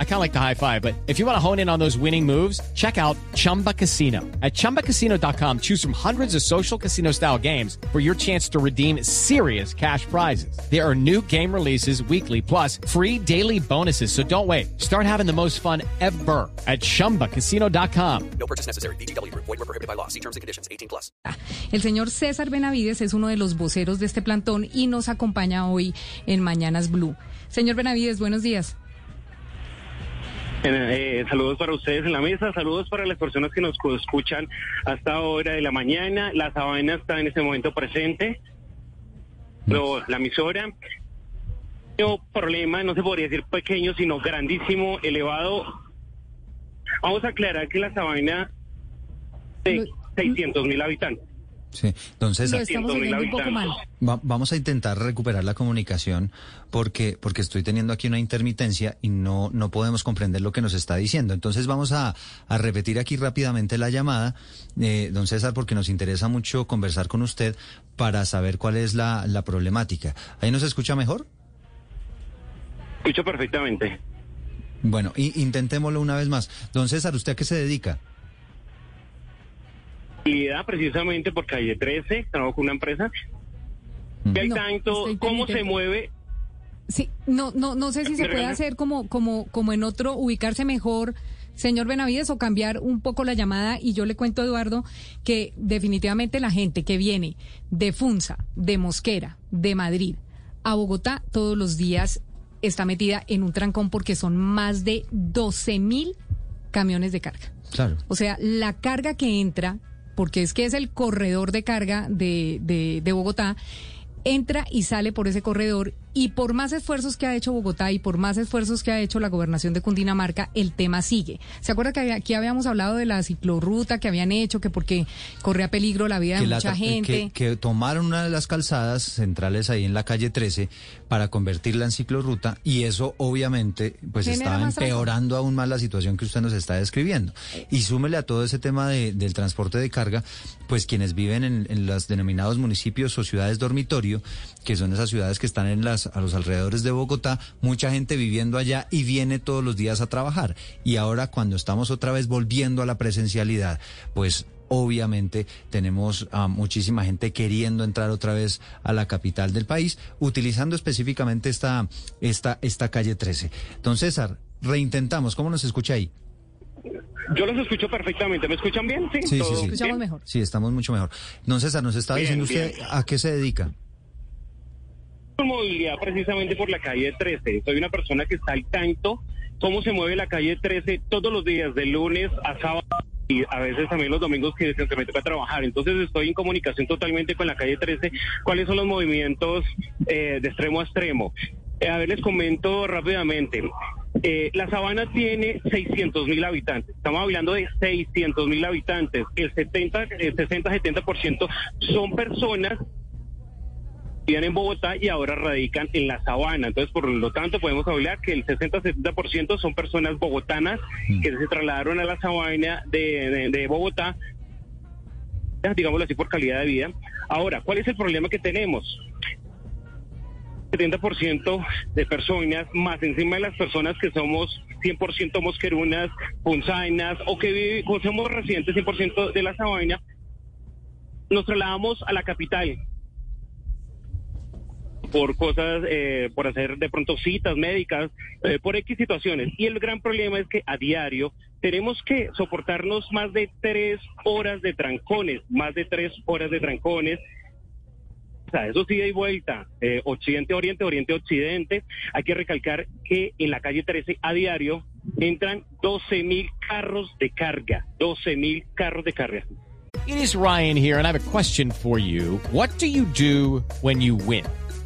I kind of like the high five, but if you want to hone in on those winning moves, check out Chumba Casino. At ChumbaCasino.com, choose from hundreds of social casino style games for your chance to redeem serious cash prizes. There are new game releases weekly, plus free daily bonuses. So don't wait. Start having the most fun ever at ChumbaCasino.com. No purchase necessary. BGW. Void were prohibited by law. See terms and conditions. 18 plus. El señor César Benavides es uno de los voceros de este plantón y nos acompaña hoy en Mañanas Blue. Señor Benavides, buenos días. Eh, saludos para ustedes en la mesa, saludos para las personas que nos escuchan hasta ahora de la mañana. La sabana está en este momento presente. Pero la emisora, no problema, no se podría decir pequeño, sino grandísimo, elevado. Vamos a aclarar que la sabana de 600 mil habitantes. Sí, don César, Lo estamos 100.000 oyendo un poco mal. va- vamos a intentar recuperar la comunicación porque, porque estoy teniendo aquí una intermitencia y no, no podemos comprender lo que nos está diciendo. Entonces vamos a, a repetir aquí rápidamente la llamada, eh, don César, porque nos interesa mucho conversar con usted para saber cuál es la, la problemática. ¿Ahí nos escucha mejor? Escucho perfectamente. Bueno, y intentémoslo una vez más. Don César, ¿usted a qué se dedica? Precisamente por calle 13, trabajo con una empresa. Que hay No, tanto, cómo se mueve Sí, no, no, no sé si se ¿Me puede hacer como, como, como en otro, ubicarse mejor, señor Benavides, o cambiar un poco la llamada. Y yo le cuento, Eduardo, que definitivamente la gente que viene de Funza, de Mosquera, de Madrid, a Bogotá, todos los días está metida en un trancón porque son más de 12 mil camiones de carga. Claro. O sea, la carga que entra, porque es que es el corredor de carga de, de, de Bogotá, entra y sale por ese corredor y por más esfuerzos que ha hecho Bogotá y por más esfuerzos que ha hecho la gobernación de Cundinamarca, el tema sigue. ¿Se acuerda que aquí habíamos hablado de la ciclorruta que habían hecho, que porque corría peligro la vida de que, la mucha tra- gente? que, que tomaron una de las calzadas centrales ahí en la calle 13 para convertirla en ciclorruta y eso obviamente pues estaba empeorando aún más la situación que usted nos está describiendo. Y súmele a todo ese tema de- del transporte de carga, pues quienes viven en, en los denominados municipios o ciudades dormitorio, que son esas ciudades que están en las, a los alrededores de Bogotá, mucha gente viviendo allá y viene todos los días a trabajar. Y ahora cuando estamos otra vez volviendo a la presencialidad, pues obviamente tenemos a muchísima gente queriendo entrar otra vez a la capital del país, utilizando específicamente esta, esta, esta calle 13. Don César, reintentamos, ¿cómo nos escucha ahí? Yo los escucho perfectamente. ¿Me escuchan bien? Sí, Sí, sí, ¿Todo sí. Escuchamos bien? mejor. Sí, estamos mucho mejor. Don César, nos está Bien, diciendo usted bien. a qué se dedica. Movilidad precisamente por la calle 13. Soy una persona que está al tanto cómo se mueve la calle 13 todos los días, de lunes a sábado y a veces también los domingos que, que me toca trabajar. Entonces estoy en comunicación totalmente con la calle 13. ¿Cuáles son los movimientos eh, de extremo a extremo? Eh, a ver, les comento rápidamente. Eh, la sabana tiene 600 mil habitantes. Estamos hablando de 600 mil habitantes. El 70, el 60-70% son personas vivían en Bogotá y ahora radican en la sabana. Entonces, por lo tanto, podemos hablar que el 60-70% son personas bogotanas que se trasladaron a la sabana de, de- de Bogotá, digámoslo así, por calidad de vida. Ahora, ¿cuál es el problema que tenemos? 70% de personas, más encima de las personas que somos 100% mosquerunas, punzainas o que vive- o somos residentes 100% de la sabana, nos trasladamos a la capital por cosas, eh, por hacer de pronto citas médicas, eh, por X situaciones. Y el gran problema es que a diario tenemos que soportarnos más de tres horas de trancones, más de tres horas de trancones. O sea, eso sí hay vuelta, eh, occidente-oriente, oriente-occidente. Hay que recalcar que en la calle 13 a diario entran 12 mil carros de carga, 12 mil carros de carga. It is Ryan here, and I have a question for you. What do you do when you win?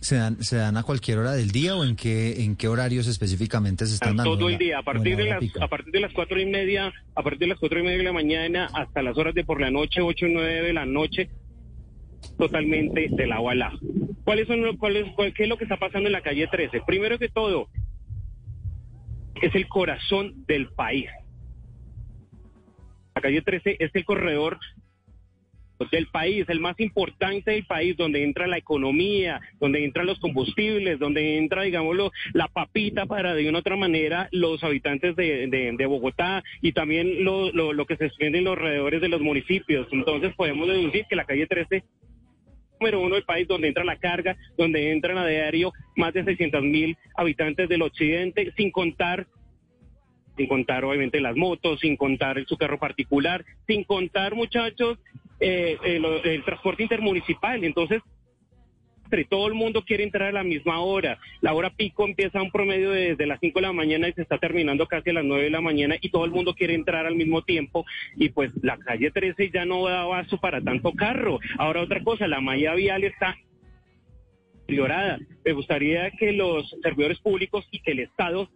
¿se dan, ¿se dan a cualquier hora del día o en qué, en qué horarios específicamente se están dando? todo ¿En el día, a partir de las pico? a partir de las cuatro y media, a partir de las cuatro y media de la mañana hasta las horas de por la noche, ocho y nueve de la noche, totalmente de la a la. ¿Cuáles son, los- cuáles, cuál- qué es lo que está pasando en la calle 13? Primero que todo, es el corazón del país. La calle 13 es el corredor del país, el más importante del país, donde entra la economía, donde entran los combustibles, donde entra, digámoslo, la papita para de una otra manera los habitantes de, de- de Bogotá y también lo, lo- que se expende en los alrededores de los municipios. Entonces podemos deducir que la calle 13 número uno del país donde entra la carga, donde entran a diario más de 600 mil habitantes del occidente, sin contar sin contar obviamente las motos, sin contar su carro particular, sin contar muchachos eh, eh, el transporte intermunicipal. Entonces, todo el mundo quiere entrar a la misma hora. La hora pico empieza a un promedio de- desde las 5 de la mañana y se está terminando casi a las 9 de la mañana y todo el mundo quiere entrar al mismo tiempo y pues la calle 13 ya no da vaso para tanto carro. Ahora otra cosa, la malla vial está deteriorada. Me gustaría que los servidores públicos y que el Estado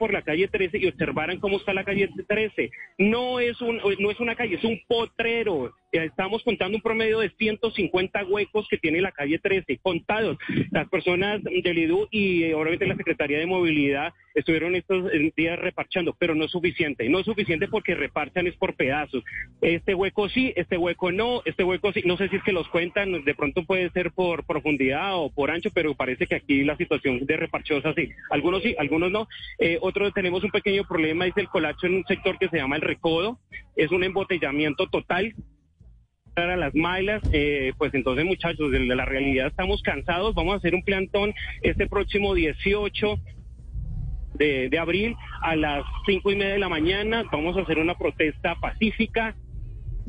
por la calle 13 y observaran cómo está la calle 13. No es un no es una calle, es un potrero. Ya Estamos contando un promedio de 150 huecos que tiene la calle 13, contados. Las personas del IDU y eh, obviamente la Secretaría de Movilidad estuvieron estos eh, días reparchando, pero no es suficiente. No es suficiente porque reparchan es por pedazos. Este hueco sí, este hueco no, este hueco sí. No sé si es que los cuentan, de pronto puede ser por profundidad o por ancho, pero parece que aquí la situación de reparcho es así. Algunos sí, algunos no. Eh, otros tenemos un pequeño problema, es el colapso en un sector que se llama el recodo. Es un embotellamiento total a las mailas, eh, pues entonces muchachos, de la realidad estamos cansados, vamos a hacer un plantón este próximo 18 de, de abril a las cinco y media de la mañana, vamos a hacer una protesta pacífica,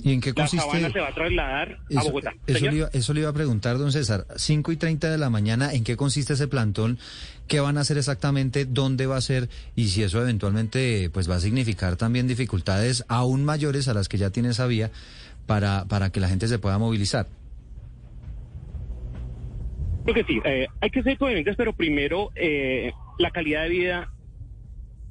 ¿Y en qué la consiste? sabana se va a trasladar a Bogotá. eso le, iba, eso le iba a preguntar, don César. 5 y 30 de la mañana, ¿en qué consiste ese plantón? ¿Qué van a hacer exactamente? ¿Dónde va a ser? Y si eso eventualmente pues va a significar también dificultades aún mayores a las que ya tiene esa vía para, para que la gente se pueda movilizar. Creo que sí, eh, hay que ser coherentes, pero primero eh, la calidad de vida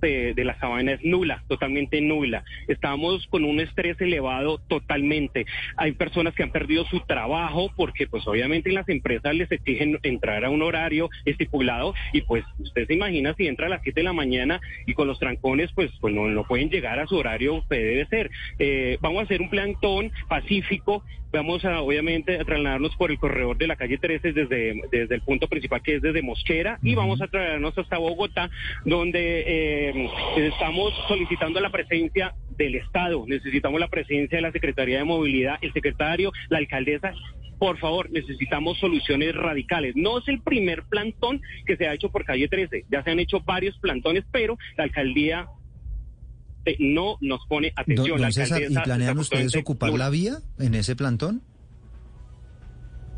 de, de la sabana es nula, totalmente nula. Estamos con un estrés elevado totalmente. Hay personas que han perdido su trabajo porque pues obviamente las empresas les exigen entrar a un horario estipulado y pues usted se imagina si entra a las 7 de la mañana y con los trancones pues, pues no, no pueden llegar a su horario que debe ser. Eh, vamos a hacer un plantón pacífico Vamos a, obviamente, a trasladarnos por el corredor de la calle 13 desde, desde el punto principal que es desde Mosquera y vamos a trasladarnos hasta Bogotá, donde eh, estamos solicitando la presencia del Estado. Necesitamos la presencia de la Secretaría de Movilidad, el secretario, la alcaldesa. Por favor, necesitamos soluciones radicales. No es el primer plantón que se ha hecho por calle 13. Ya se han hecho varios plantones, pero la alcaldía eh, no nos pone Don, atención. don la César, ¿y alcaldesa planean ustedes ocupar la vía en ese plantón?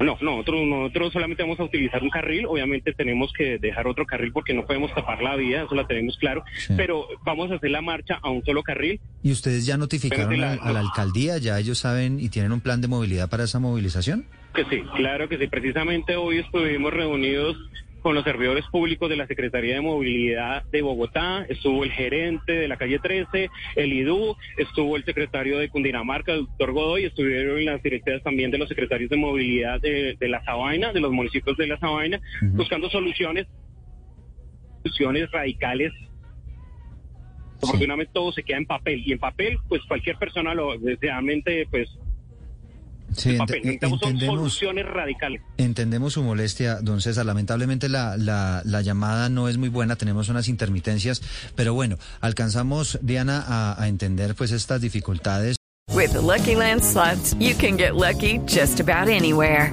No, no, nosotros, nosotros solamente vamos a utilizar un carril. Obviamente tenemos que dejar otro carril porque no podemos tapar la vía, eso la tenemos claro. Sí. Pero vamos a hacer la marcha a un solo carril. ¿Y ustedes ya notificaron Pero a, la- a la alcaldía? ¿Ya ellos saben y tienen un plan de movilidad para esa movilización? Que sí, claro que sí. Precisamente hoy estuvimos reunidos con los servidores públicos de la Secretaría de Movilidad de Bogotá, estuvo el gerente de la calle 13, el IDU, estuvo el secretario de Cundinamarca, el doctor Godoy, estuvieron las directivas también de los secretarios de movilidad de, de la Sabana, de los municipios de la Sabana, Ujú. buscando soluciones, soluciones radicales. Afortunadamente todo se queda en papel y en papel pues cualquier persona lo deseadamente pues Sí, ent- papel. Necesitamos soluciones radicales. Entendemos su molestia, don César. Lamentablemente la, la, la llamada no es muy buena, tenemos unas intermitencias, pero bueno, alcanzamos, Diana, a, a entender pues estas dificultades. With the Lucky Land slots, you can get lucky just about anywhere.